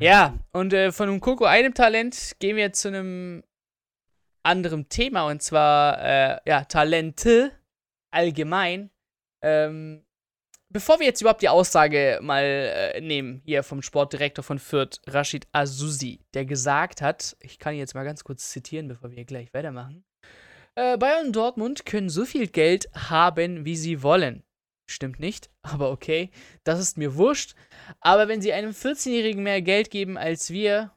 Ja, und äh, von einem Koko einem Talent gehen wir zu einem anderen Thema und zwar äh, ja, Talente allgemein. Ähm, bevor wir jetzt überhaupt die Aussage mal äh, nehmen, hier vom Sportdirektor von Fürth, Rashid Azusi, der gesagt hat, ich kann ihn jetzt mal ganz kurz zitieren, bevor wir gleich weitermachen. Äh, Bayern und Dortmund können so viel Geld haben, wie sie wollen. Stimmt nicht, aber okay, das ist mir wurscht. Aber wenn sie einem 14-Jährigen mehr Geld geben als wir,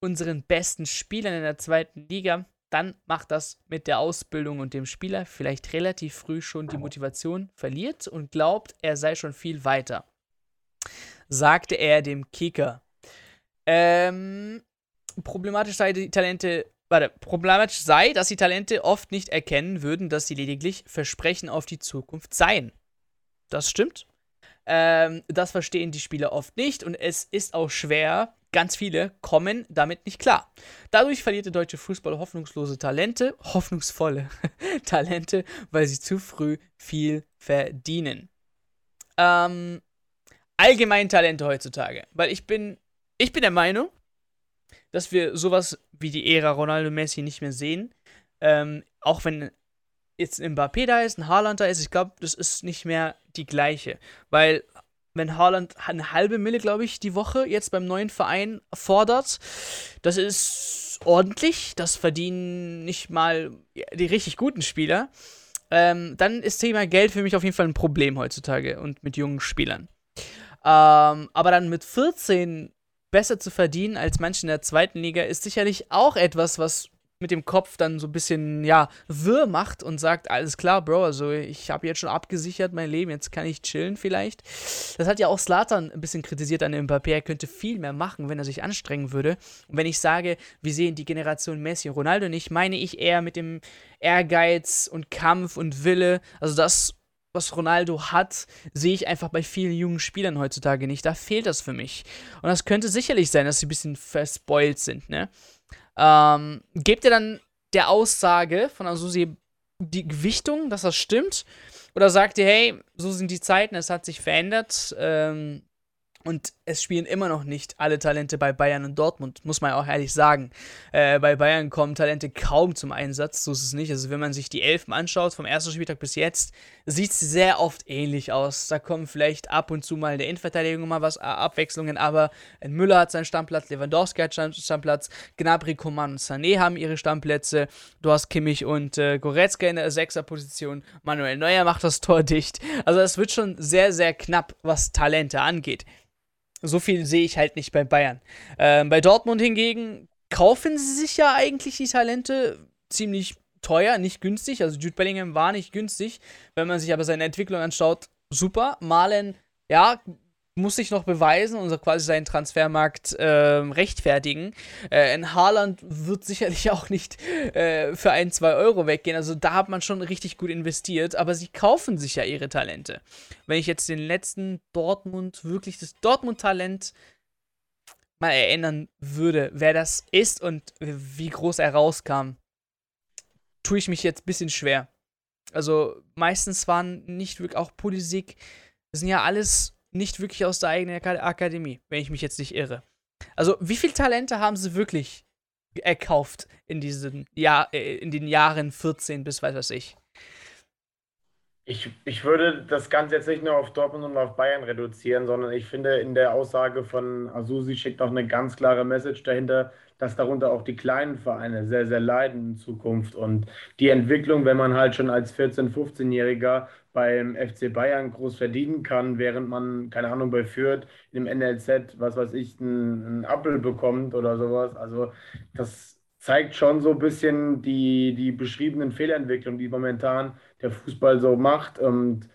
unseren besten Spielern in der zweiten Liga, dann macht das mit der Ausbildung und dem Spieler vielleicht relativ früh schon die Motivation verliert und glaubt, er sei schon viel weiter. Sagte er dem Kicker. Ähm, problematisch sei die Talente, warte, problematisch sei, dass die Talente oft nicht erkennen würden, dass sie lediglich Versprechen auf die Zukunft seien. Das stimmt. Ähm, das verstehen die Spieler oft nicht und es ist auch schwer, Ganz viele kommen damit nicht klar. Dadurch verliert der deutsche Fußball hoffnungslose Talente, hoffnungsvolle Talente, weil sie zu früh viel verdienen. Ähm, allgemein Talente heutzutage. Weil ich bin, ich bin der Meinung, dass wir sowas wie die Ära Ronaldo Messi nicht mehr sehen. Ähm, auch wenn jetzt ein Mbappé da ist, ein Haaland da ist, ich glaube, das ist nicht mehr die gleiche. Weil wenn Haaland eine halbe Mille, glaube ich, die Woche jetzt beim neuen Verein fordert. Das ist ordentlich. Das verdienen nicht mal die richtig guten Spieler. Ähm, dann ist Thema Geld für mich auf jeden Fall ein Problem heutzutage und mit jungen Spielern. Ähm, aber dann mit 14 besser zu verdienen als manche in der zweiten Liga ist sicherlich auch etwas, was mit dem Kopf dann so ein bisschen, ja, wirr macht und sagt, alles klar, Bro, also ich habe jetzt schon abgesichert mein Leben, jetzt kann ich chillen vielleicht. Das hat ja auch Slatan ein bisschen kritisiert an dem Papier, er könnte viel mehr machen, wenn er sich anstrengen würde. Und wenn ich sage, wir sehen die Generation Messi und Ronaldo nicht, meine ich eher mit dem Ehrgeiz und Kampf und Wille, also das was Ronaldo hat, sehe ich einfach bei vielen jungen Spielern heutzutage nicht. Da fehlt das für mich. Und das könnte sicherlich sein, dass sie ein bisschen verspoilt sind, ne? Ähm, gebt ihr dann der Aussage von Asusi die Gewichtung, dass das stimmt? Oder sagt ihr, hey, so sind die Zeiten, es hat sich verändert, ähm, und es spielen immer noch nicht alle Talente bei Bayern und Dortmund, muss man auch ehrlich sagen. Äh, bei Bayern kommen Talente kaum zum Einsatz, so ist es nicht. Also wenn man sich die Elfen anschaut, vom ersten Spieltag bis jetzt, sieht es sehr oft ähnlich aus. Da kommen vielleicht ab und zu mal in der Innenverteidigung mal was, äh, Abwechslungen, aber Müller hat seinen Stammplatz, Lewandowski hat seinen Stammplatz, Gnabry, Coman und Sané haben ihre Stammplätze. Du hast Kimmich und äh, Goretzka in der Sechserposition. Manuel Neuer macht das Tor dicht. Also es wird schon sehr, sehr knapp, was Talente angeht. So viel sehe ich halt nicht bei Bayern. Ähm, bei Dortmund hingegen kaufen sie sich ja eigentlich die Talente ziemlich teuer, nicht günstig. Also Jude Bellingham war nicht günstig. Wenn man sich aber seine Entwicklung anschaut, super. Malen, ja, muss sich noch beweisen und quasi seinen Transfermarkt äh, rechtfertigen. Äh, in Haaland wird sicherlich auch nicht äh, für ein, zwei Euro weggehen. Also da hat man schon richtig gut investiert, aber sie kaufen sich ja ihre Talente. Wenn ich jetzt den letzten Dortmund, wirklich das Dortmund-Talent mal erinnern würde, wer das ist und wie groß er rauskam, tue ich mich jetzt ein bisschen schwer. Also meistens waren nicht wirklich auch Politik, das sind ja alles nicht wirklich aus der eigenen Akademie, wenn ich mich jetzt nicht irre. Also, wie viele Talente haben sie wirklich erkauft in diesen Jahr, äh, in den Jahren 14 bis weiß was ich? Ich, ich würde das Ganze jetzt nicht nur auf Dortmund und auf Bayern reduzieren, sondern ich finde, in der Aussage von Asusi steckt auch eine ganz klare Message dahinter, dass darunter auch die kleinen Vereine sehr, sehr leiden in Zukunft. Und die Entwicklung, wenn man halt schon als 14-, 15-Jähriger beim FC Bayern groß verdienen kann, während man, keine Ahnung, bei Fürth im NLZ, was weiß ich, einen, Apfel bekommt oder sowas. Also das zeigt schon so ein bisschen die, die beschriebenen Fehlentwicklungen, die momentan der Fußball so macht. Und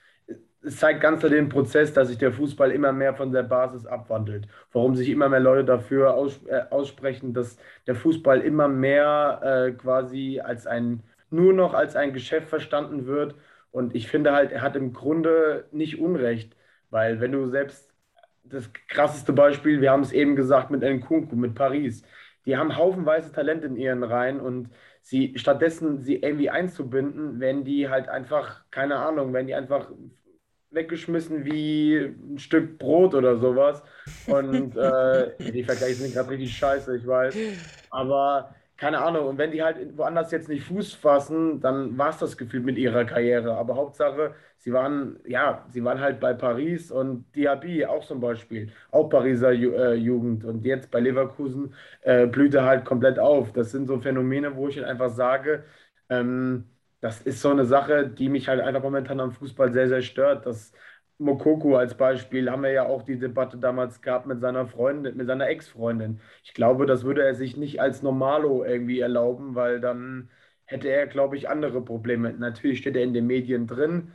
es zeigt ganz den Prozess, dass sich der Fußball immer mehr von der Basis abwandelt. Warum sich immer mehr Leute dafür aus, äh, aussprechen, dass der Fußball immer mehr äh, quasi als ein, nur noch als ein Geschäft verstanden wird und ich finde halt, er hat im Grunde nicht Unrecht, weil wenn du selbst das krasseste Beispiel, wir haben es eben gesagt mit Nkunku, mit Paris, die haben haufenweise Talent in ihren Reihen und sie stattdessen sie irgendwie einzubinden, wenn die halt einfach, keine Ahnung, wenn die einfach weggeschmissen wie ein Stück Brot oder sowas. Und äh, die Vergleiche sind gerade richtig scheiße, ich weiß. Aber keine Ahnung, und wenn die halt woanders jetzt nicht Fuß fassen, dann war es das Gefühl mit ihrer Karriere. Aber Hauptsache, sie waren, ja, sie waren halt bei Paris und Diaby auch zum Beispiel, auch Pariser Ju äh, Jugend. Und jetzt bei Leverkusen äh, blüht er halt komplett auf. Das sind so Phänomene, wo ich halt einfach sage, ähm, das ist so eine Sache, die mich halt einfach momentan am Fußball sehr, sehr stört. Das Mokoko als Beispiel haben wir ja auch die Debatte damals gehabt mit seiner Freundin, mit seiner Ex-Freundin. Ich glaube, das würde er sich nicht als Normalo irgendwie erlauben, weil dann hätte er, glaube ich, andere Probleme. Natürlich steht er in den Medien drin,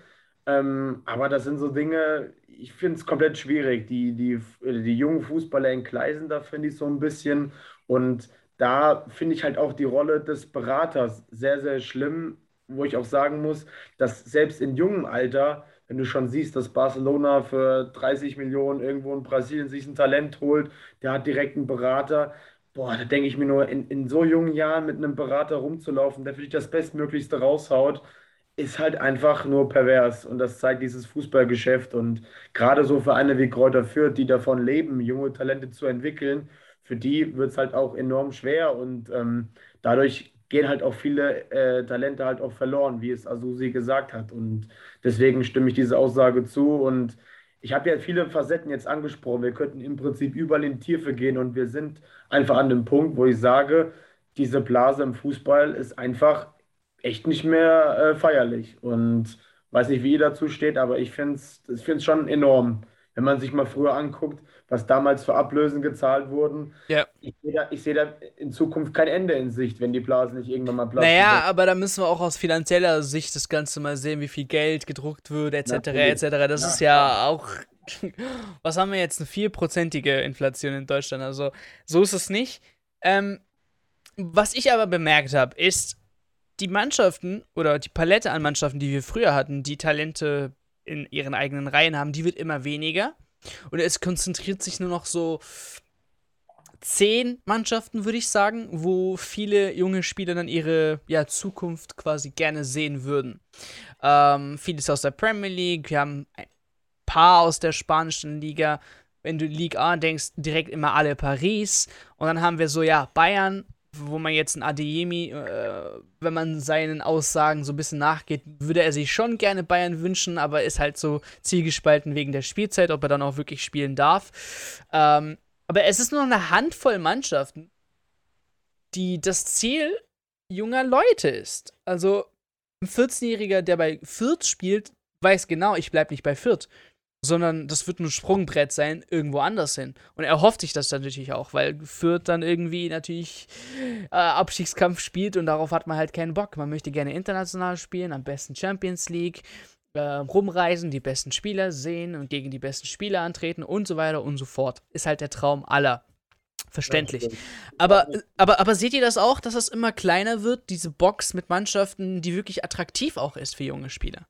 ähm, aber das sind so Dinge, ich finde es komplett schwierig. Die, die, die jungen Fußballer entgleisen da, finde ich so ein bisschen. Und da finde ich halt auch die Rolle des Beraters sehr, sehr schlimm, wo ich auch sagen muss, dass selbst in jungem Alter wenn du schon siehst, dass Barcelona für 30 Millionen irgendwo in Brasilien sich ein Talent holt, der hat direkt einen Berater. Boah, da denke ich mir nur, in, in so jungen Jahren mit einem Berater rumzulaufen, der für dich das Bestmöglichste raushaut, ist halt einfach nur pervers. Und das zeigt dieses Fußballgeschäft. Und gerade so Vereine wie Kräuter Fürth, die davon leben, junge Talente zu entwickeln, für die wird es halt auch enorm schwer. Und ähm, dadurch gehen halt auch viele äh, Talente halt auch verloren, wie es Asusi gesagt hat. Und deswegen stimme ich diese Aussage zu. Und ich habe ja viele Facetten jetzt angesprochen. Wir könnten im Prinzip überall in Tiefe gehen und wir sind einfach an dem Punkt, wo ich sage, diese Blase im Fußball ist einfach echt nicht mehr äh, feierlich. Und weiß nicht, wie ihr dazu steht, aber ich finde es schon enorm, wenn man sich mal früher anguckt, was damals für Ablösen gezahlt wurden. Ja. Ich sehe da, seh da, in Zukunft kein Ende in Sicht, wenn die Blasen nicht irgendwann mal platzen. Naja, wird. aber da müssen wir auch aus finanzieller Sicht das Ganze mal sehen, wie viel Geld gedruckt wird, etc. etc. Das ja, ist ja auch. Was haben wir jetzt? Eine vierprozentige Inflation in Deutschland. Also, so ist es nicht. Ähm, was ich aber bemerkt habe, ist, die Mannschaften oder die Palette an Mannschaften, die wir früher hatten, die Talente in ihren eigenen Reihen haben, die wird immer weniger. Und es konzentriert sich nur noch so zehn Mannschaften, würde ich sagen, wo viele junge Spieler dann ihre ja, Zukunft quasi gerne sehen würden. Ähm, vieles aus der Premier League, wir haben ein paar aus der spanischen Liga. Wenn du Ligue A denkst, direkt immer alle Paris. Und dann haben wir so, ja, Bayern, wo man jetzt ein Adeyemi, äh, wenn man seinen Aussagen so ein bisschen nachgeht, würde er sich schon gerne Bayern wünschen, aber ist halt so zielgespalten wegen der Spielzeit, ob er dann auch wirklich spielen darf. Ähm, aber es ist nur eine Handvoll Mannschaften, die das Ziel junger Leute ist. Also ein 14-Jähriger, der bei Fürth spielt, weiß genau, ich bleibe nicht bei Fürth sondern das wird ein Sprungbrett sein, irgendwo anders hin. Und er hofft sich das dann natürlich auch, weil Fürth dann irgendwie natürlich äh, Abstiegskampf spielt und darauf hat man halt keinen Bock. Man möchte gerne international spielen, am besten Champions League, äh, rumreisen, die besten Spieler sehen und gegen die besten Spieler antreten und so weiter und so fort. Ist halt der Traum aller. Verständlich. Aber, aber, aber seht ihr das auch, dass das immer kleiner wird, diese Box mit Mannschaften, die wirklich attraktiv auch ist für junge Spieler?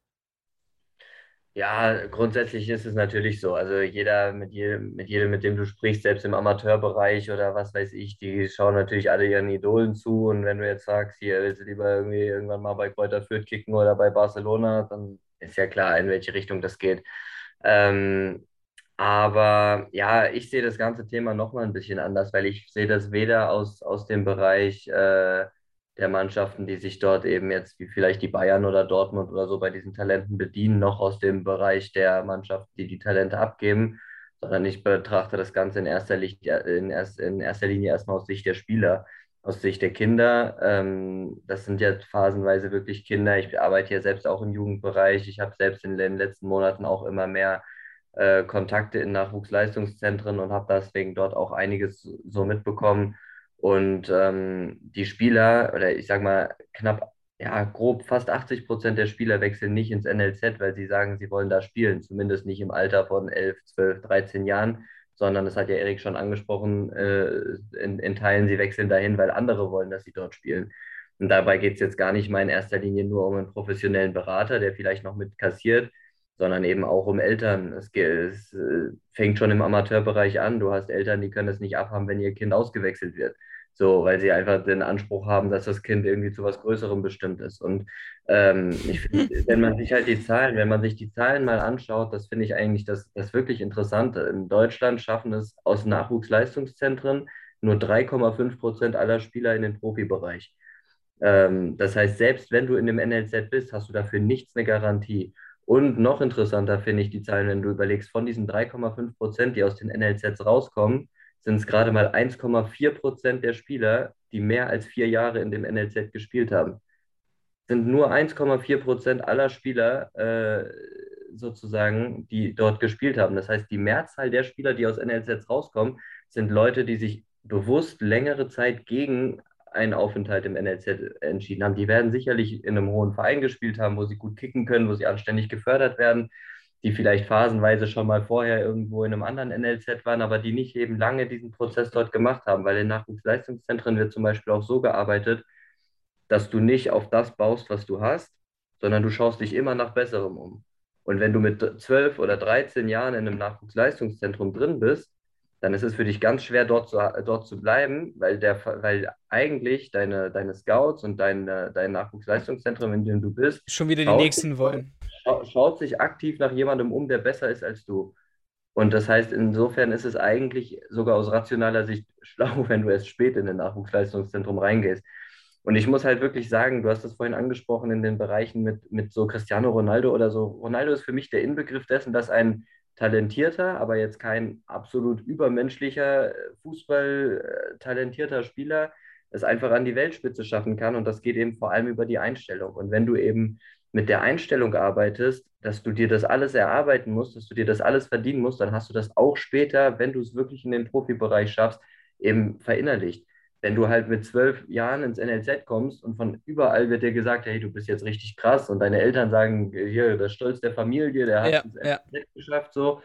Ja, grundsätzlich ist es natürlich so. Also jeder, mit jedem, mit jedem, mit dem du sprichst, selbst im Amateurbereich oder was weiß ich, die schauen natürlich alle ihren Idolen zu. Und wenn du jetzt sagst, hier willst du lieber irgendwie irgendwann mal bei Kräuter Fürth kicken oder bei Barcelona, dann ist ja klar, in welche Richtung das geht. Ähm, aber ja, ich sehe das ganze Thema nochmal ein bisschen anders, weil ich sehe das weder aus, aus dem Bereich äh, der Mannschaften, die sich dort eben jetzt, wie vielleicht die Bayern oder Dortmund oder so bei diesen Talenten bedienen, noch aus dem Bereich der Mannschaften, die die Talente abgeben, sondern ich betrachte das Ganze in erster, Licht, in, erst, in erster Linie erstmal aus Sicht der Spieler, aus Sicht der Kinder. Ähm, das sind ja phasenweise wirklich Kinder. Ich arbeite ja selbst auch im Jugendbereich. Ich habe selbst in den letzten Monaten auch immer mehr äh, Kontakte in Nachwuchsleistungszentren und habe deswegen dort auch einiges so mitbekommen und ähm, die Spieler, oder ich sage mal knapp, ja, grob fast 80 Prozent der Spieler wechseln nicht ins NLZ, weil sie sagen, sie wollen da spielen, zumindest nicht im Alter von 11, 12, 13 Jahren, sondern das hat ja Erik schon angesprochen, äh, in, in Teilen, sie wechseln dahin, weil andere wollen, dass sie dort spielen. Und dabei geht es jetzt gar nicht mal in erster Linie nur um einen professionellen Berater, der vielleicht noch mit kassiert, sondern eben auch um Eltern. Es, es, äh, fängt schon im Amateurbereich an. Du hast Eltern, die können es nicht abhaben, wenn ihr Kind ausgewechselt wird. So, weil sie einfach den Anspruch haben, dass das Kind irgendwie zu was Größerem bestimmt ist. Und ähm, ich finde, wenn man sich halt die Zahlen, wenn man sich die Zahlen mal anschaut, das finde ich eigentlich das, das wirklich Interessante. In Deutschland schaffen es aus Nachwuchsleistungszentren nur 3,5 Prozent aller Spieler in den Profibereich. Ähm, das heißt, selbst wenn du in dem NLZ bist, hast du dafür nichts eine Garantie. Und noch interessanter finde ich die Zahlen, wenn du überlegst, von diesen 3,5 Prozent, die aus den NLZs rauskommen, sind es gerade mal 1,4 Prozent der Spieler, die mehr als vier Jahre in dem NLZ gespielt haben. Sind nur 1,4 Prozent aller Spieler äh, sozusagen, die dort gespielt haben. Das heißt, die Mehrzahl der Spieler, die aus NLZs rauskommen, sind Leute, die sich bewusst längere Zeit gegen einen Aufenthalt im NLZ entschieden haben. Die werden sicherlich in einem hohen Verein gespielt haben, wo sie gut kicken können, wo sie anständig gefördert werden, die vielleicht phasenweise schon mal vorher irgendwo in einem anderen NLZ waren, aber die nicht eben lange diesen Prozess dort gemacht haben, weil in Nachwuchsleistungszentren wird zum Beispiel auch so gearbeitet, dass du nicht auf das baust, was du hast, sondern du schaust dich immer nach Besserem um. Und wenn du mit 12 oder 13 Jahren in einem Nachwuchsleistungszentrum drin bist, dann ist es für dich ganz schwer, dort zu, dort zu bleiben, weil, der, weil eigentlich deine, deine Scouts und dein, dein Nachwuchsleistungszentrum, in dem du bist, schon wieder die nächsten sich, Schaut sich aktiv nach jemandem um, der besser ist als du. Und das heißt, insofern ist es eigentlich sogar aus rationaler Sicht schlau, wenn du erst spät in ein Nachwuchsleistungszentrum reingehst. Und ich muss halt wirklich sagen, du hast das vorhin angesprochen in den Bereichen mit, mit so Cristiano Ronaldo oder so. Ronaldo ist für mich der Inbegriff dessen, dass ein talentierter, aber jetzt kein absolut übermenschlicher äh, Fußball äh, Spieler es einfach an die Weltspitze schaffen kann. Und das geht eben vor allem über die Einstellung. Und wenn du eben mit der Einstellung arbeitest, dass du dir das alles erarbeiten musst, dass du dir das alles verdienen musst, dann hast du das auch später, wenn du es wirklich in den Profibereich schaffst, eben verinnerlicht wenn du halt mit zwölf Jahren ins NLZ kommst und von überall wird dir gesagt, hey, du bist jetzt richtig krass und deine Eltern sagen, hier, der Stolz der Familie, der hat ja, ins ja. NLZ geschafft, so,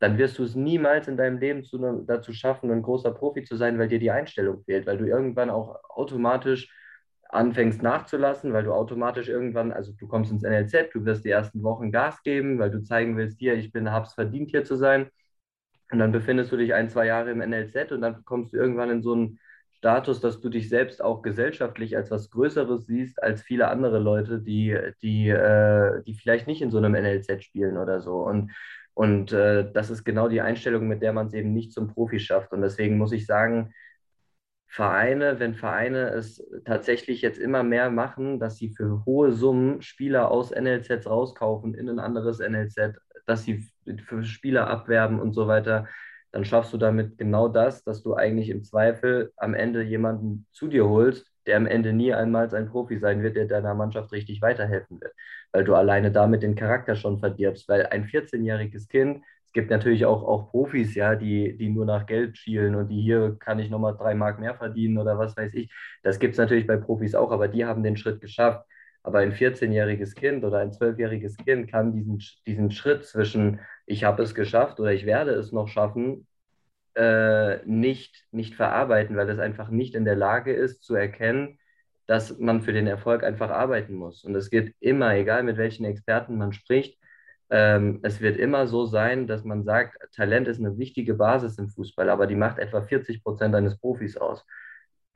dann wirst du es niemals in deinem Leben zu, dazu schaffen, ein großer Profi zu sein, weil dir die Einstellung fehlt, weil du irgendwann auch automatisch anfängst nachzulassen, weil du automatisch irgendwann, also du kommst ins NLZ, du wirst die ersten Wochen Gas geben, weil du zeigen willst, hier, ich bin, hab's verdient, hier zu sein. Und dann befindest du dich ein, zwei Jahre im NLZ und dann kommst du irgendwann in so einen Status, dass du dich selbst auch gesellschaftlich als was Größeres siehst als viele andere Leute, die, die, äh, die vielleicht nicht in so einem NLZ spielen oder so. Und, und äh, das ist genau die Einstellung, mit der man es eben nicht zum Profi schafft. Und deswegen muss ich sagen, Vereine, wenn Vereine es tatsächlich jetzt immer mehr machen, dass sie für hohe Summen Spieler aus NLZs rauskaufen in ein anderes NLZ, dass sie für Spieler abwerben und so weiter, dann schaffst du damit genau das, dass du eigentlich im Zweifel am Ende jemanden zu dir holst, der am Ende nie einmal ein Profi sein wird, der deiner Mannschaft richtig weiterhelfen wird, weil du alleine damit den Charakter schon verdirbst, weil ein 14-jähriges Kind, es gibt natürlich auch, auch Profis, ja, die, die nur nach Geld schielen und die hier kann ich nochmal drei Mark mehr verdienen oder was weiß ich. Das gibt es natürlich bei Profis auch, aber die haben den Schritt geschafft. Aber ein 14-jähriges Kind oder ein 12-jähriges Kind kann diesen, diesen Schritt zwischen ich habe es geschafft oder ich werde es noch schaffen, äh, nicht, nicht verarbeiten, weil es einfach nicht in der Lage ist zu erkennen, dass man für den Erfolg einfach arbeiten muss. Und es geht immer, egal mit welchen Experten man spricht, es wird immer so sein, dass man sagt, Talent ist eine wichtige Basis im Fußball, aber die macht etwa 40 Prozent eines Profis aus.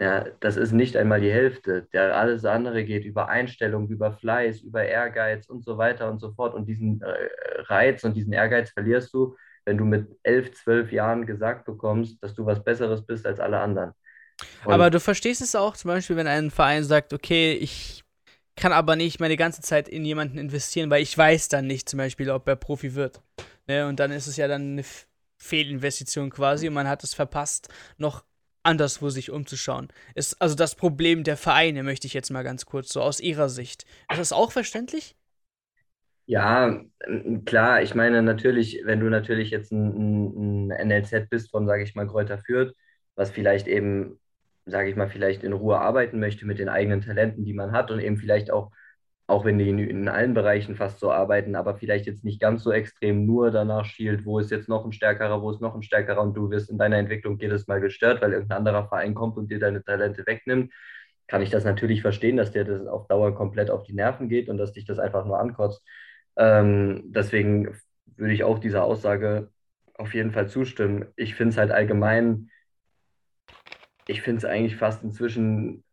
Ja, das ist nicht einmal die Hälfte. Der, alles andere geht über Einstellung, über Fleiß, über Ehrgeiz und so weiter und so fort. Und diesen äh, Reiz und diesen Ehrgeiz verlierst du, wenn du mit elf, zwölf Jahren gesagt bekommst, dass du was Besseres bist als alle anderen. Und aber du verstehst es auch, zum Beispiel, wenn ein Verein sagt, okay, ich kann aber nicht meine ganze Zeit in jemanden investieren, weil ich weiß dann nicht zum Beispiel, ob er Profi wird. Ne? Und dann ist es ja dann eine Fehlinvestition quasi und man hat es verpasst, noch anderswo sich umzuschauen. Ist also das Problem der Vereine, möchte ich jetzt mal ganz kurz so aus Ihrer Sicht. Ist das auch verständlich? Ja, klar, ich meine natürlich, wenn du natürlich jetzt ein, ein NLZ bist von, sage ich mal, Kräuter Fürth, was vielleicht eben, sage ich mal, vielleicht in Ruhe arbeiten möchte mit den eigenen Talenten, die man hat und eben vielleicht auch auch wenn die in, allen Bereichen fast so arbeiten, aber vielleicht jetzt nicht ganz so extrem nur danach schielt, wo ist jetzt noch ein stärkerer, wo ist noch ein stärkerer und du wirst in deiner Entwicklung jedes Mal gestört, weil irgendein anderer Verein kommt und dir deine Talente wegnimmt, kann ich das natürlich verstehen, dass dir das auf Dauer komplett auf die Nerven geht und dass dich das einfach nur ankotzt. Ähm, deswegen würde ich auch dieser Aussage auf jeden Fall zustimmen. Ich finde es halt allgemein ich finde es eigentlich fast inzwischen,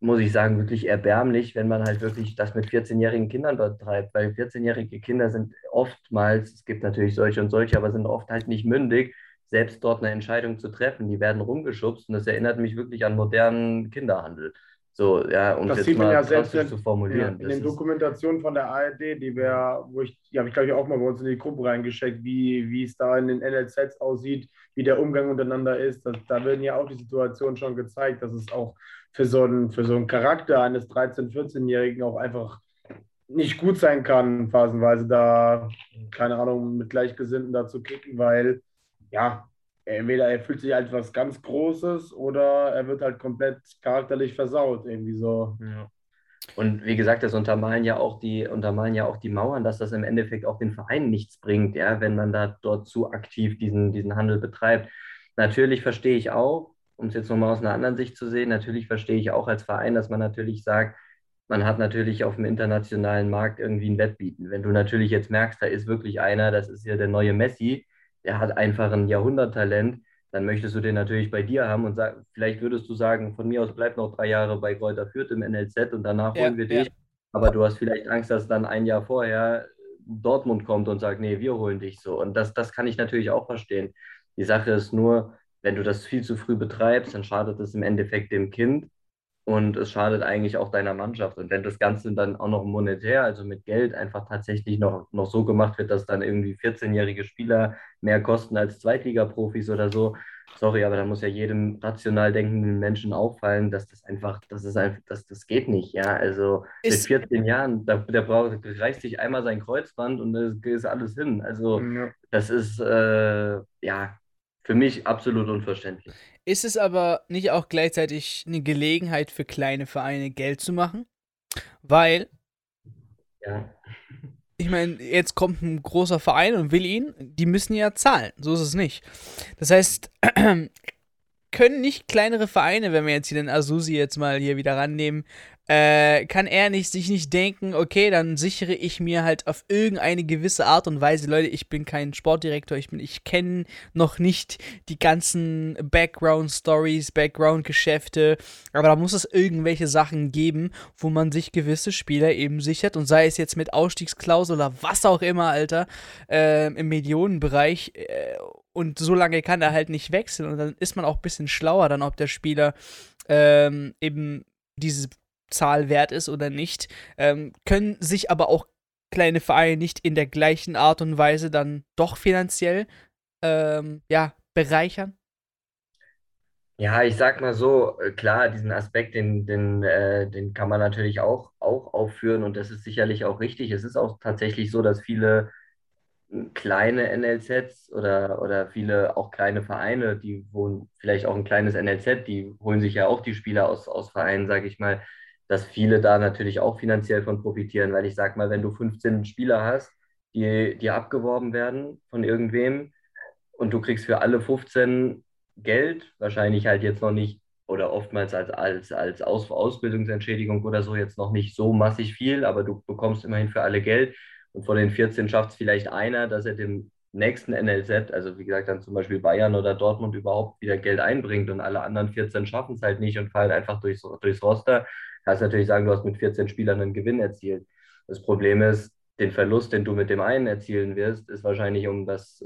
muss ich sagen, wirklich erbärmlich, wenn man halt wirklich das mit 14-jährigen Kindern betreibt, weil 14-jährige Kinder sind oftmals, es gibt natürlich solche und solche, aber sind oft halt nicht mündig, selbst dort eine Entscheidung zu treffen. Die werden rumgeschubst und das erinnert mich wirklich an modernen Kinderhandel. So, ja, um Das jetzt sieht man ja selbst in, zu formulieren. in Das den Dokumentationen von der ARD, die wir, wo ich, die habe ich glaube ich auch mal bei uns in die Gruppe reingeschickt, wie, wie es da in den NLZs aussieht, wie der Umgang untereinander ist. Das, da werden ja auch die Situationen schon gezeigt, dass es auch für so einen, für so einen Charakter eines 13-, 14-Jährigen auch einfach nicht gut sein kann, phasenweise da, keine Ahnung, mit Gleichgesinnten da zu kicken, weil ja, entweder er fühlt sich als was ganz Großes oder er wird halt komplett charakterlich versaut, irgendwie so. ja. Und wie gesagt, das untermalen ja auch die, untermalen ja auch die Mauern, dass das im Endeffekt auch den Verein nichts bringt, ja, wenn man da dort zu aktiv diesen, diesen Handel betreibt. Natürlich verstehe ich auch, um es jetzt nochmal aus einer anderen Sicht zu sehen, natürlich verstehe ich auch als Verein, dass man natürlich sagt, man hat natürlich auf dem internationalen Markt irgendwie ein Wettbieten. Wenn du natürlich jetzt merkst, da ist wirklich einer, das ist ja der neue Messi, der hat einfach ein Jahrhunderttalent, dann möchtest du den natürlich bei dir haben und sag, vielleicht würdest du sagen, von mir aus bleib noch drei Jahre bei Greuther Fürth im NLZ und danach Ja, holen wir ja. dich. Aber du hast vielleicht Angst, dass dann ein Jahr vorher Dortmund kommt und sagt, nee, wir holen dich so. Und das, das kann ich natürlich auch verstehen. Die Sache ist nur, wenn du das viel zu früh betreibst, dann schadet es im Endeffekt dem Kind und es schadet eigentlich auch deiner Mannschaft. Und wenn das Ganze dann auch noch monetär, also mit Geld, einfach tatsächlich noch, noch so gemacht wird, dass dann irgendwie 14-jährige Spieler mehr kosten als Zweitligaprofis oder so, sorry, aber da muss ja jedem rational denkenden Menschen auffallen, dass das einfach, das ist einfach, das, das geht nicht, ja. Also mit Ist, 14 Jahren, da, der braucht, reißt sich einmal sein Kreuzband und es ist alles hin. Also Ja. das ist äh, ja für mich absolut unverständlich. Ist es aber nicht auch gleichzeitig eine Gelegenheit für kleine Vereine Geld zu machen? Weil, Ja. ich meine, jetzt kommt ein großer Verein und will ihn, die müssen ja zahlen. So ist es nicht. Das heißt, können nicht kleinere Vereine, wenn wir jetzt hier den Azusi jetzt mal hier wieder rannehmen, äh, kann er nicht sich nicht denken, okay, dann sichere ich mir halt auf irgendeine gewisse Art und Weise, Leute, ich bin kein Sportdirektor, ich ich kenne noch nicht die ganzen Background-Stories, Background-Geschäfte, aber da muss es irgendwelche Sachen geben, wo man sich gewisse Spieler eben sichert. Und sei es jetzt mit Ausstiegsklausel oder was auch immer, Alter, äh, im Millionenbereich äh, und so lange kann er halt nicht wechseln. Und dann ist man auch ein bisschen schlauer dann, ob der Spieler ähm, eben diese Zahl wert ist oder nicht, ähm, können sich aber auch kleine Vereine nicht in der gleichen Art und Weise dann doch finanziell ähm, ja, bereichern. Ja, ich sag mal so, äh, klar, diesen Aspekt, den, den, äh, den kann man natürlich auch, auch aufführen und das ist sicherlich auch richtig. Es ist auch tatsächlich so, dass viele m, kleine NLZs oder, oder viele auch kleine Vereine, die wohnen vielleicht auch ein kleines NLZ, die holen sich ja auch die Spieler aus, aus Vereinen, sage ich mal, dass viele da natürlich auch finanziell von profitieren, weil ich sag mal, wenn du 15 Spieler hast, die, die abgeworben werden von irgendwem und du kriegst für alle 15 Geld, wahrscheinlich halt jetzt noch nicht oder oftmals als, als, als Aus Ausbildungsentschädigung oder so jetzt noch nicht so massig viel, aber du bekommst immerhin für alle Geld. Und von den 14 schafft es vielleicht einer, dass er dem nächsten NLZ, also wie gesagt dann zum Beispiel Bayern oder Dortmund überhaupt wieder Geld einbringt und alle anderen 14 schaffen es halt nicht und fallen einfach durchs, durchs Roster, kannst natürlich sagen, du hast mit 14 Spielern einen Gewinn erzielt. Das Problem ist, den Verlust, den du mit dem einen erzielen wirst, ist wahrscheinlich um das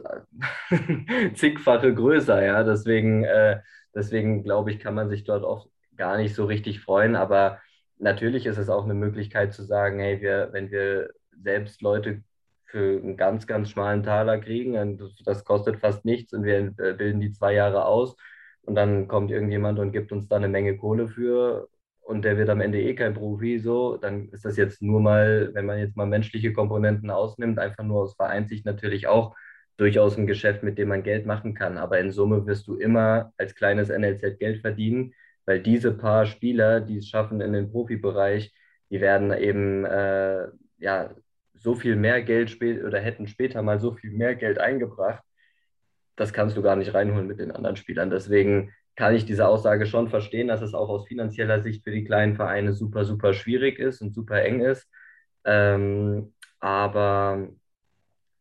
äh, zigfache größer, ja. Deswegen, äh, deswegen glaube ich, kann man sich dort oft gar nicht so richtig freuen. Aber natürlich ist es auch eine Möglichkeit zu sagen, hey, wir, wenn wir selbst Leute für einen ganz, ganz schmalen Taler kriegen, und das, das kostet fast nichts und wir äh, bilden die zwei Jahre aus und dann kommt irgendjemand und gibt uns da eine Menge Kohle für und der wird am Ende eh kein Profi, so, dann ist das jetzt nur mal, wenn man jetzt mal menschliche Komponenten ausnimmt, einfach nur aus Vereinssicht natürlich auch durchaus ein Geschäft, mit dem man Geld machen kann. Aber in Summe wirst du immer als kleines NLZ Geld verdienen, weil diese paar Spieler, die es schaffen in den Profibereich, die werden eben äh, ja so viel mehr Geld spät oder hätten später mal so viel mehr Geld eingebracht, das kannst du gar nicht reinholen mit den anderen Spielern. Deswegen kann ich diese Aussage schon verstehen, dass es auch aus finanzieller Sicht für die kleinen Vereine super, super schwierig ist und super eng ist. Ähm, aber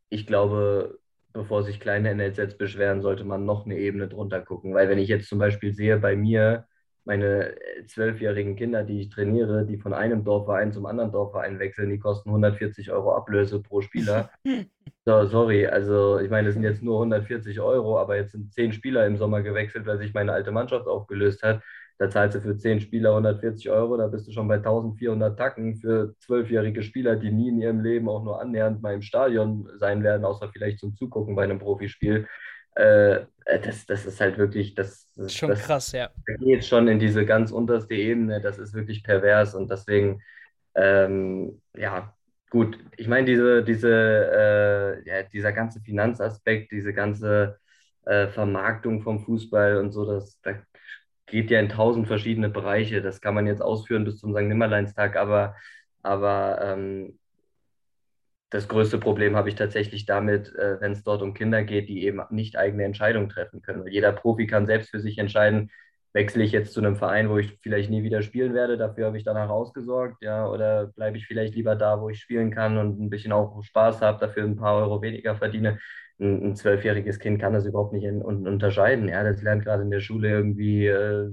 ich glaube, bevor sich kleine NLZs beschweren, sollte man noch eine Ebene drunter gucken. Weil wenn ich jetzt zum Beispiel sehe, bei mir, meine zwölfjährigen Kinder, die ich trainiere, die von einem Dorfverein zum anderen Dorfverein wechseln, die kosten 140 Euro Ablöse pro Spieler. So, sorry, also ich meine, das sind jetzt nur 140 Euro, aber jetzt sind zehn Spieler im Sommer gewechselt, weil sich meine alte Mannschaft aufgelöst hat. Da zahlst du für zehn Spieler 140 Euro, da bist du schon bei 1400 Tacken für zwölfjährige Spieler, die nie in ihrem Leben auch nur annähernd mal im Stadion sein werden, außer vielleicht zum Zugucken bei einem Profispiel. Äh, das, das ist halt wirklich, das, das Schon das, krass, ja. geht schon in diese ganz unterste Ebene, das ist wirklich pervers und deswegen, ähm, ja, gut, ich meine, diese, diese, äh, ja, dieser ganze Finanzaspekt, diese ganze äh, Vermarktung vom Fußball und so, das, da geht ja in tausend verschiedene Bereiche. Das kann man jetzt ausführen bis zum St. Nimmerleinstag, aber, aber ähm, das größte Problem habe ich tatsächlich damit, äh, wenn es dort um Kinder geht, die eben nicht eigene Entscheidungen treffen können. Weil jeder Profi kann selbst für sich entscheiden, wechsle ich jetzt zu einem Verein, wo ich vielleicht nie wieder spielen werde, dafür habe ich danach ausgesorgt, ja, oder bleibe ich vielleicht lieber da, wo ich spielen kann und ein bisschen auch Spaß habe, dafür ein paar Euro weniger verdiene ein zwölfjähriges Kind kann das überhaupt nicht in, un, unterscheiden. Ja, das lernt gerade in der Schule irgendwie äh,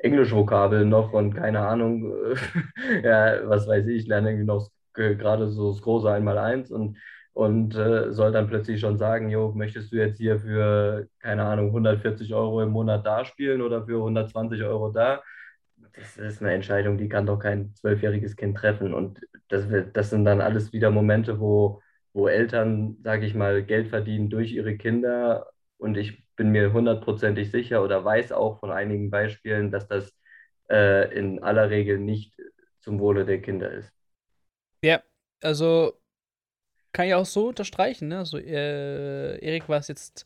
Englischvokabeln noch und keine Ahnung, ja, was weiß ich, lerne irgendwie noch gerade so das große Einmaleins und, und äh, soll dann plötzlich schon sagen, jo, möchtest du jetzt hier für, keine Ahnung, 140 Euro im Monat da spielen oder für 120 Euro da? Das ist eine Entscheidung, die kann doch kein zwölfjähriges Kind treffen. Und das, das sind dann alles wieder Momente, wo wo Eltern, sage ich mal, Geld verdienen durch ihre Kinder. Und ich bin mir hundertprozentig sicher oder weiß auch von einigen Beispielen, dass das äh, in aller Regel nicht zum Wohle der Kinder ist. Also kann ich auch so unterstreichen. Ne? Also äh, Erik war es jetzt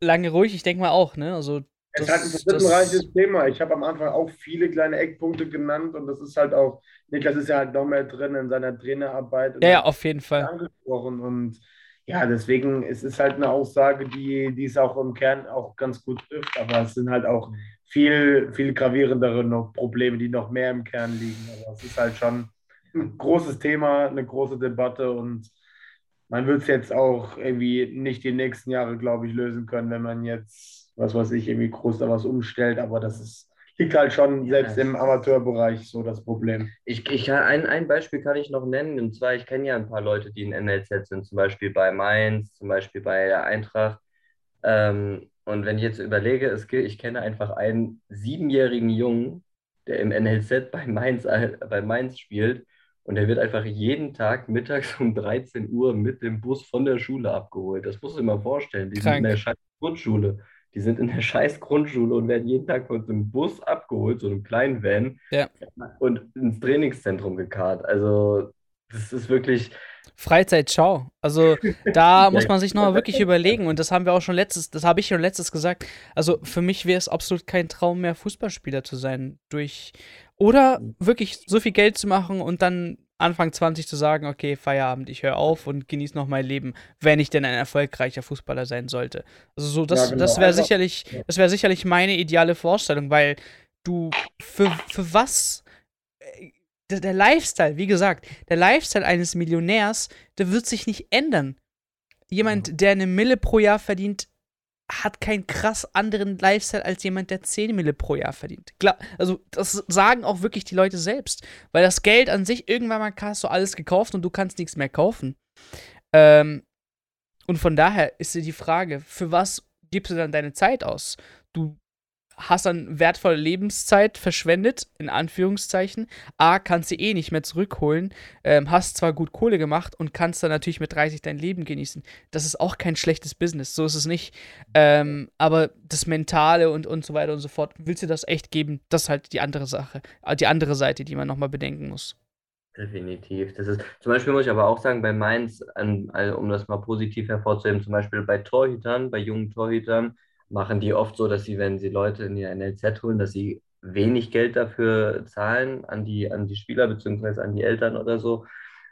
lange ruhig, ich denke mal auch. Ne? Also es ist halt ein facettenreiches Thema. Ich habe am Anfang auch viele kleine Eckpunkte genannt und das ist halt auch, Niklas ist ja halt noch mehr drin in seiner Trainerarbeit. Ja, ja, auf jeden Fall. Angesprochen und ja, deswegen es ist halt eine Aussage, die, die es auch im Kern auch ganz gut trifft, aber es sind halt auch viel, viel gravierendere noch Probleme, die noch mehr im Kern liegen. Aber es ist halt schon ein großes Thema, eine große Debatte und man wird es jetzt auch irgendwie nicht die nächsten Jahre, glaube ich, lösen können, wenn man jetzt was weiß ich, irgendwie groß da was umstellt, aber das ist, liegt halt schon ja, selbst im Amateurbereich so das Problem. Ich, ich ein, ein Beispiel kann ich noch nennen, und zwar, ich kenne ja ein paar Leute, die in NLZ sind, zum Beispiel bei Mainz, zum Beispiel bei der Eintracht. Ähm, und wenn ich jetzt überlege, es gilt, ich kenne einfach einen siebenjährigen Jungen, der im NLZ bei Mainz, äh, bei Mainz spielt. Und der wird einfach jeden Tag mittags um 13 Uhr mit dem Bus von der Schule abgeholt. Das muss ich mir vorstellen. Die Krank. sind in der Grundschule. Die sind in der scheiß Grundschule und werden jeden Tag von so einem Bus abgeholt, so einem kleinen Van, ja. und ins Trainingszentrum gekarrt. Also, das ist wirklich. Freizeit, ciao. Also da muss man sich nochmal wirklich überlegen und das haben wir auch schon letztes, das habe ich schon letztes gesagt. Also für mich wäre es absolut kein Traum mehr, Fußballspieler zu sein. Durch oder wirklich so viel Geld zu machen und dann Anfang 20 zu sagen, okay, Feierabend, ich höre auf und genieße noch mein Leben, wenn ich denn ein erfolgreicher Fußballer sein sollte. Also so, das, ja, genau. das wäre also, sicherlich, das wäre sicherlich meine ideale Vorstellung, weil du für, für was äh, der, der Lifestyle, wie gesagt, der Lifestyle eines Millionärs, der wird sich nicht ändern. Jemand, der eine Mille pro Jahr verdient, hat keinen krass anderen Lifestyle als jemand, der 10 Mille pro Jahr verdient. Klar, also das sagen auch wirklich die Leute selbst. Weil das Geld an sich, irgendwann mal hast du alles gekauft und du kannst nichts mehr kaufen. Ähm, und von daher ist dir die Frage, für was gibst du dann deine Zeit aus? Du hast dann wertvolle Lebenszeit verschwendet, in Anführungszeichen. A, kannst du eh nicht mehr zurückholen, ähm, hast zwar gut Kohle gemacht und kannst dann natürlich mit 30 dein Leben genießen. Das ist auch kein schlechtes Business, so ist es nicht. Ähm, aber das Mentale und, und so weiter und so fort, willst du das echt geben? Das ist halt die andere Sache, äh, die andere Seite, die man nochmal bedenken muss. Definitiv. Das ist, zum Beispiel muss ich aber auch sagen, bei Mainz, also um das mal positiv hervorzuheben, zum Beispiel bei Torhütern, bei jungen Torhütern, machen die oft so, dass sie, wenn sie Leute in ihr NLZ holen, dass sie wenig Geld dafür zahlen an die, an die Spieler bzw. an die Eltern oder so,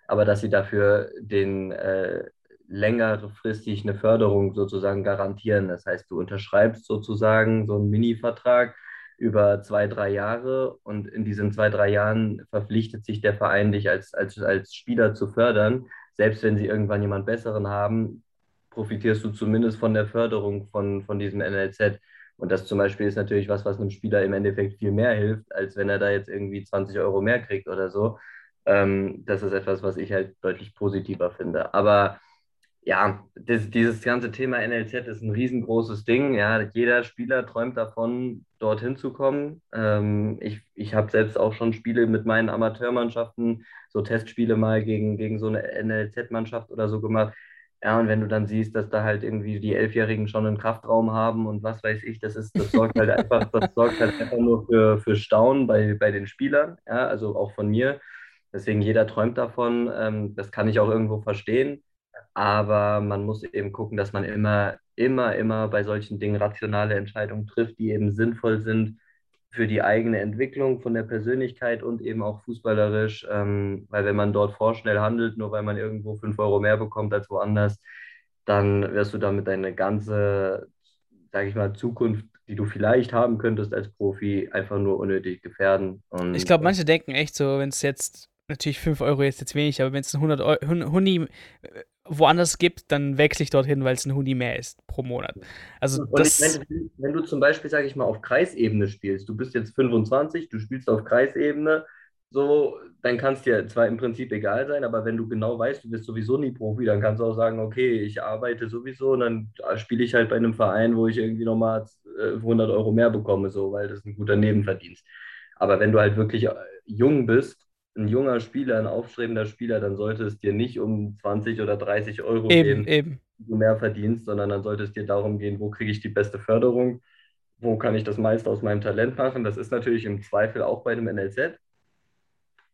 aber dass sie dafür den äh, längerfristig eine Förderung sozusagen garantieren. Das heißt, du unterschreibst sozusagen so einen Mini-Vertrag über zwei, drei Jahre und in diesen zwei, drei Jahren verpflichtet sich der Verein, dich als, als, als Spieler zu fördern. Selbst wenn sie irgendwann jemand Besseren haben, profitierst du zumindest von der Förderung von, von diesem NLZ. Und das zum Beispiel ist natürlich was, was einem Spieler im Endeffekt viel mehr hilft, als wenn er da jetzt irgendwie 20 Euro mehr kriegt oder so. Ähm, das ist etwas, was ich halt deutlich positiver finde. Aber ja, das, dieses ganze Thema NLZ ist ein riesengroßes Ding. Ja, jeder Spieler träumt davon, dorthin zu kommen. Ähm, ich ich habe selbst auch schon Spiele mit meinen Amateurmannschaften, so Testspiele mal gegen, gegen so eine NLZ-Mannschaft oder so gemacht. Ja, und wenn du dann siehst, dass da halt irgendwie die Elfjährigen schon einen Kraftraum haben und was weiß ich, das ist, das sorgt halt einfach, das sorgt halt einfach nur für, für Staunen bei, bei den Spielern, ja, also auch von mir. Deswegen jeder träumt davon. Ähm, das kann ich auch irgendwo verstehen. Aber man muss eben gucken, dass man immer, immer, immer bei solchen Dingen rationale Entscheidungen trifft, die eben sinnvoll sind für die eigene Entwicklung von der Persönlichkeit und eben auch fußballerisch. Ähm, weil wenn man dort vorschnell handelt, nur weil man irgendwo fünf Euro mehr bekommt als woanders, dann wirst du damit deine ganze, sage ich mal, Zukunft, die du vielleicht haben könntest als Profi, einfach nur unnötig gefährden. Und, ich glaube, manche denken echt so, wenn es jetzt natürlich 5 Euro ist jetzt wenig, aber wenn es ein 100 Euro, Huni äh, woanders gibt, dann wechsle ich dorthin, weil es ein Huni mehr ist pro Monat. Also und das, ich meine, wenn du zum Beispiel, sage ich mal, auf Kreisebene spielst, du bist jetzt 25, du spielst auf Kreisebene, so, dann kann es dir zwar im Prinzip egal sein, aber wenn du genau weißt, du bist sowieso nie Profi, dann kannst du auch sagen, okay, ich arbeite sowieso und dann spiele ich halt bei einem Verein, wo ich irgendwie nochmal 100 äh, Euro mehr bekomme, so, weil das ein guter Nebenverdienst. Aber wenn du halt wirklich äh, jung bist ein junger Spieler, ein aufstrebender Spieler, dann sollte es dir nicht um 20 oder 30 Euro eben, gehen, eben. du mehr verdienst, sondern dann sollte es dir darum gehen, wo kriege ich die beste Förderung, wo kann ich das meiste aus meinem Talent machen. Das ist natürlich im Zweifel auch bei einem NLZ,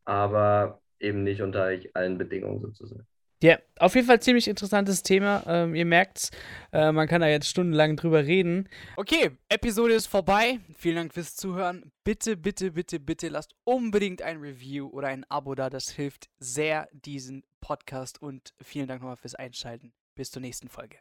aber eben nicht unter allen Bedingungen sozusagen. Ja, auf jeden Fall ziemlich interessantes Thema. Ähm, ihr merkt's, äh, man kann da jetzt stundenlang drüber reden. Okay, Episode ist vorbei. Vielen Dank fürs Zuhören. Bitte, bitte, bitte, bitte lasst unbedingt ein Review oder ein Abo da. Das hilft sehr diesen Podcast und vielen Dank nochmal fürs Einschalten. Bis zur nächsten Folge.